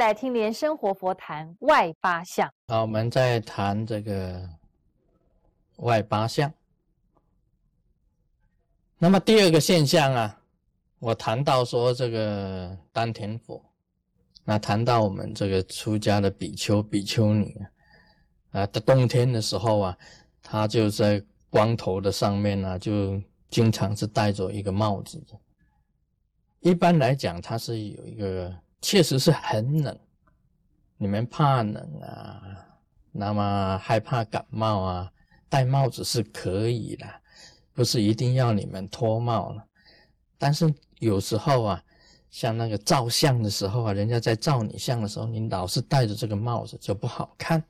来听莲生活佛谈外八相。好，我们再谈这个外八相。那么第二个现象啊，我谈到说这个丹田佛，那谈到我们这个出家的比丘、比丘尼啊，啊，在冬天的时候啊，他就在光头的上面呢，就经常是戴着一个帽子。一般来讲，它是有一个，确实是很冷。你们怕冷啊，那么害怕感冒啊，戴帽子是可以的，不是一定要你们脱帽了。但是有时候啊，像那个照相的时候啊，人家在照你相的时候，你老是戴着这个帽子就不好看。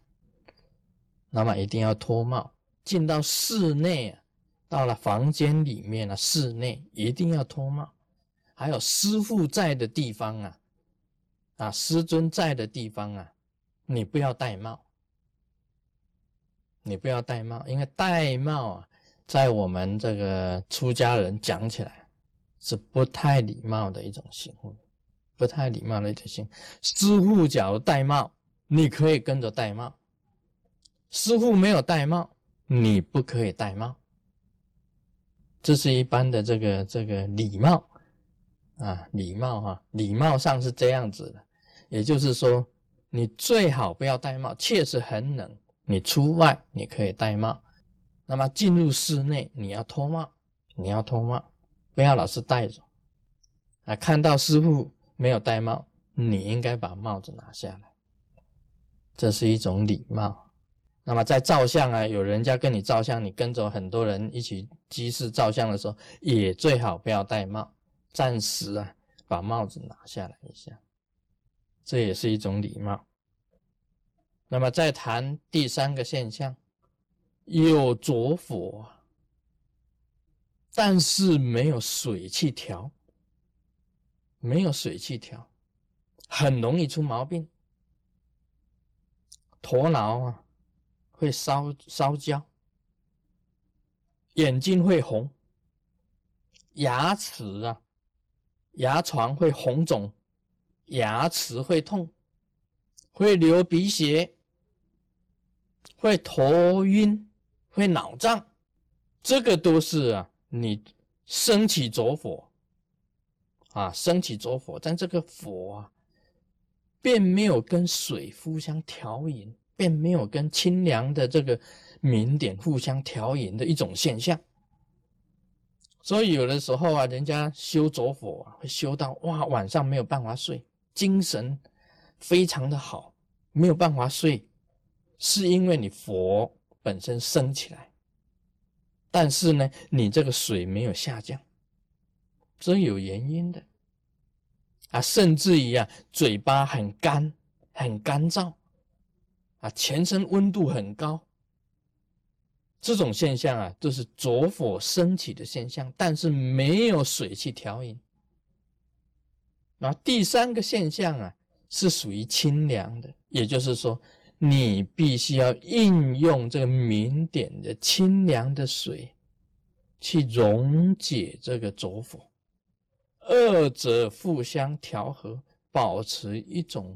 那么一定要脱帽，进到室内，到了房间里面啊，室内一定要脱帽。还有师傅在的地方啊，啊，师尊在的地方啊，你不要戴帽，你不要戴帽，因为戴帽啊，在我们这个出家人讲起来是不太礼貌的一种行为，不太礼貌的一种行为。师傅假如戴帽，你可以跟着戴帽；师傅没有戴帽，你不可以戴帽。这是一般的这个这个礼貌。啊，礼貌哈，礼貌上是这样子的，也就是说，你最好不要戴帽，确实很冷。你出外你可以戴帽，那么进入室内你要脱帽，你要脱帽，不要老是戴着。啊，看到师傅没有戴帽，你应该把帽子拿下来，这是一种礼貌。那么在照相啊，有人家跟你照相，你跟着很多人一起居士照相的时候，也最好不要戴帽。暂时啊，把帽子拿下来一下，这也是一种礼貌。那么再谈第三个现象，有着火，但是没有水去调，没有水去调，很容易出毛病。头脑啊会烧烧焦，眼睛会红，牙齿啊。牙床会红肿，牙齿会痛，会流鼻血，会头晕，会脑胀，这个都是啊，你升起着火啊，升起着火，但这个火啊，并没有跟水互相调饮，并没有跟清凉的这个明点互相调饮的一种现象。所以有的时候啊，人家修着火啊，会修到哇，晚上没有办法睡，精神非常的好，没有办法睡，是因为你佛本身升起来，但是呢，你这个水没有下降，这有原因的啊，甚至于啊，嘴巴很干，很干燥，啊，全身温度很高。这种现象啊，就是着火升起的现象，但是没有水去调饮。那第三个现象啊，是属于清凉的，也就是说，你必须要应用这个明点的清凉的水，去溶解这个浊火，二者互相调和，保持一种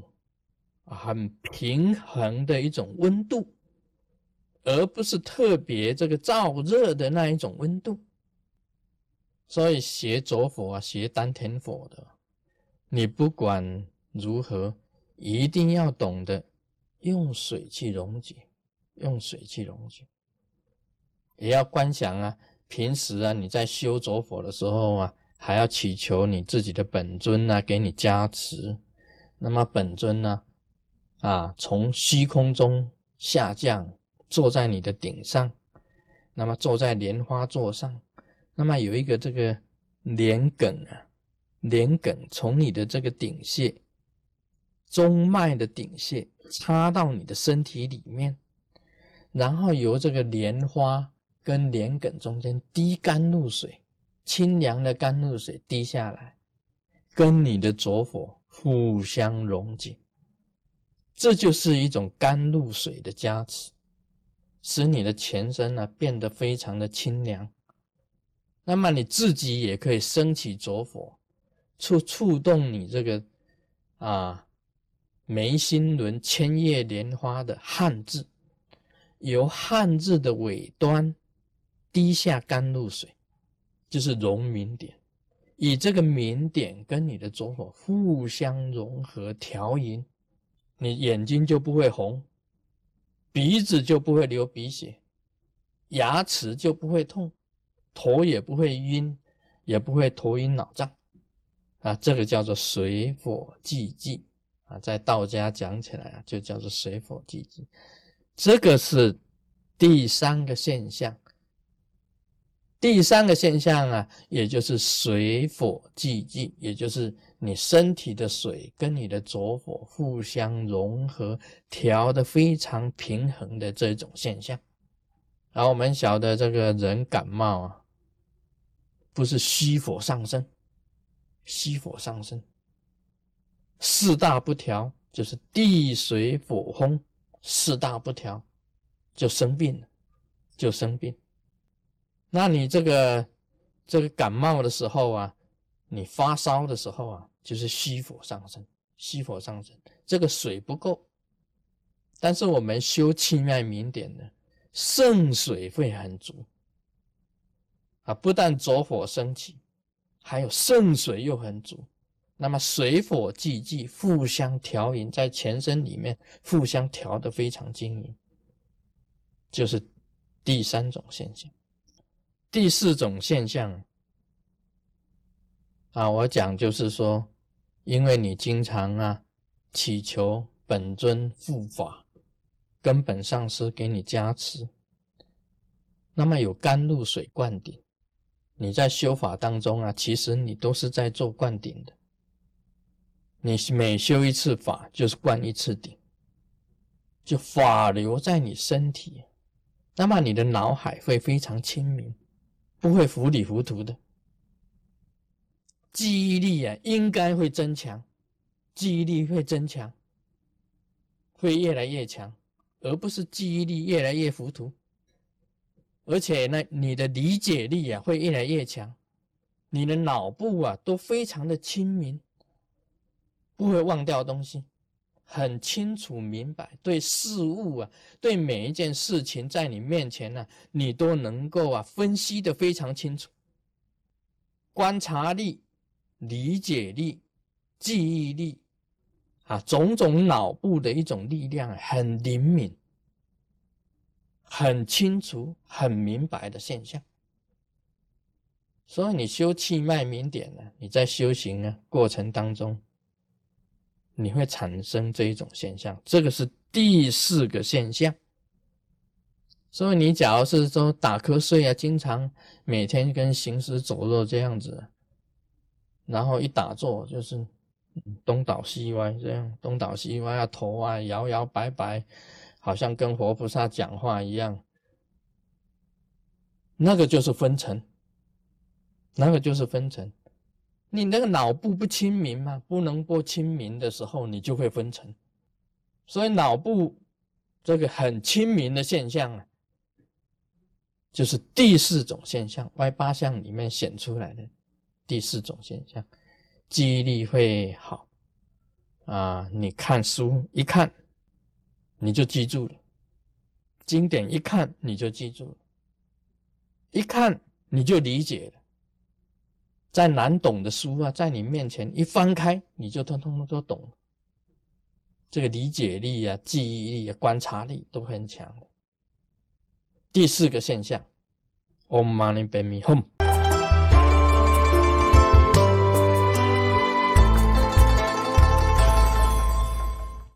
很平衡的一种温度。而不是特别这个燥热的那一种温度，所以学浊火啊，学丹田火的，你不管如何，一定要懂得用水去溶解，用水去溶解，也要观想啊，平时啊你在修着火的时候啊，还要祈求你自己的本尊啊给你加持，那么本尊呢，啊从虚空中下降。坐在你的顶上，那么坐在莲花座上，那么有一个这个莲梗啊，莲梗从你的这个顶穴、中脉的顶穴插到你的身体里面，然后由这个莲花跟莲梗中间滴甘露水，清凉的甘露水滴下来，跟你的着火互相溶解，这就是一种甘露水的加持。使你的全身呢变得非常的清凉，那么你自己也可以升起着火，触触动你这个啊眉心轮千叶莲花的汉字，由汉字的尾端滴下甘露水，就是融明点。以这个明点跟你的左火互相融合调匀，你眼睛就不会红，鼻子就不会流鼻血，牙齿就不会痛，头也不会晕，也不会头晕脑胀。啊，这个叫做水火既济啊，在道家讲起来啊，就叫做水火既济。这个是第三个现象。第三个现象啊，也就是水火既济，也就是你身体的水跟你的浊火互相融合，调的非常平衡的这种现象。然后我们晓得这个人感冒啊，不是虚火上升，虚火上升，四大不调，就是地水火风四大不调，就生病了，就生病。那你这个这个感冒的时候啊，你发烧的时候啊，就是虚火上升，虚火上升，这个水不够。但是我们修气脉明点呢，肾水会很足啊，不但着火升起，还有肾水又很足，那么水火既济，互相调匀，在全身里面互相调的非常均匀，就是第三种现象。第四种现象啊，我讲就是说，因为你经常啊祈求本尊护法、根本上师给你加持，那么有甘露水灌顶，你在修法当中啊，其实你都是在做灌顶的。你每修一次法，就是灌一次顶，就法留在你身体，那么你的脑海会非常清明。不会糊里糊涂的，记忆力啊，应该会增强，记忆力会增强，会越来越强，而不是记忆力越来越糊涂。而且呢，你的理解力啊会越来越强，你的脑部啊都非常的清明，不会忘掉东西。很清楚明白，对事物啊，对每一件事情，在你面前呢，你都能够啊分析的非常清楚。观察力、理解力、记忆力啊，种种脑部的一种力量，很灵敏、很清楚、很明白的现象。所以你修气脉明点呢，你在修行呢过程当中。你会产生这一种现象，这个是第四个现象。所以你假如是说打瞌睡啊，经常每天跟行尸走肉这样子，然后一打坐就是东倒西歪，这样东倒西歪啊，头啊摇摇摆摆，好像跟活菩萨讲话一样，那个就是分层，那个就是分层。你那个脑部不清明嘛，不能不清明的时候，你就会分层。所以脑部这个很清明的现象啊，就是第四种现象外八项里面显出来的第四种现象，记忆力会好啊。你看书一看，你就记住了；经典一看，你就记住了；一看你就理解了。再难懂的书啊，在你面前一翻开，你就通通都懂。这个理解力啊、记忆力啊、观察力都很强的。第四个现象，Om Mani p a m e Hum。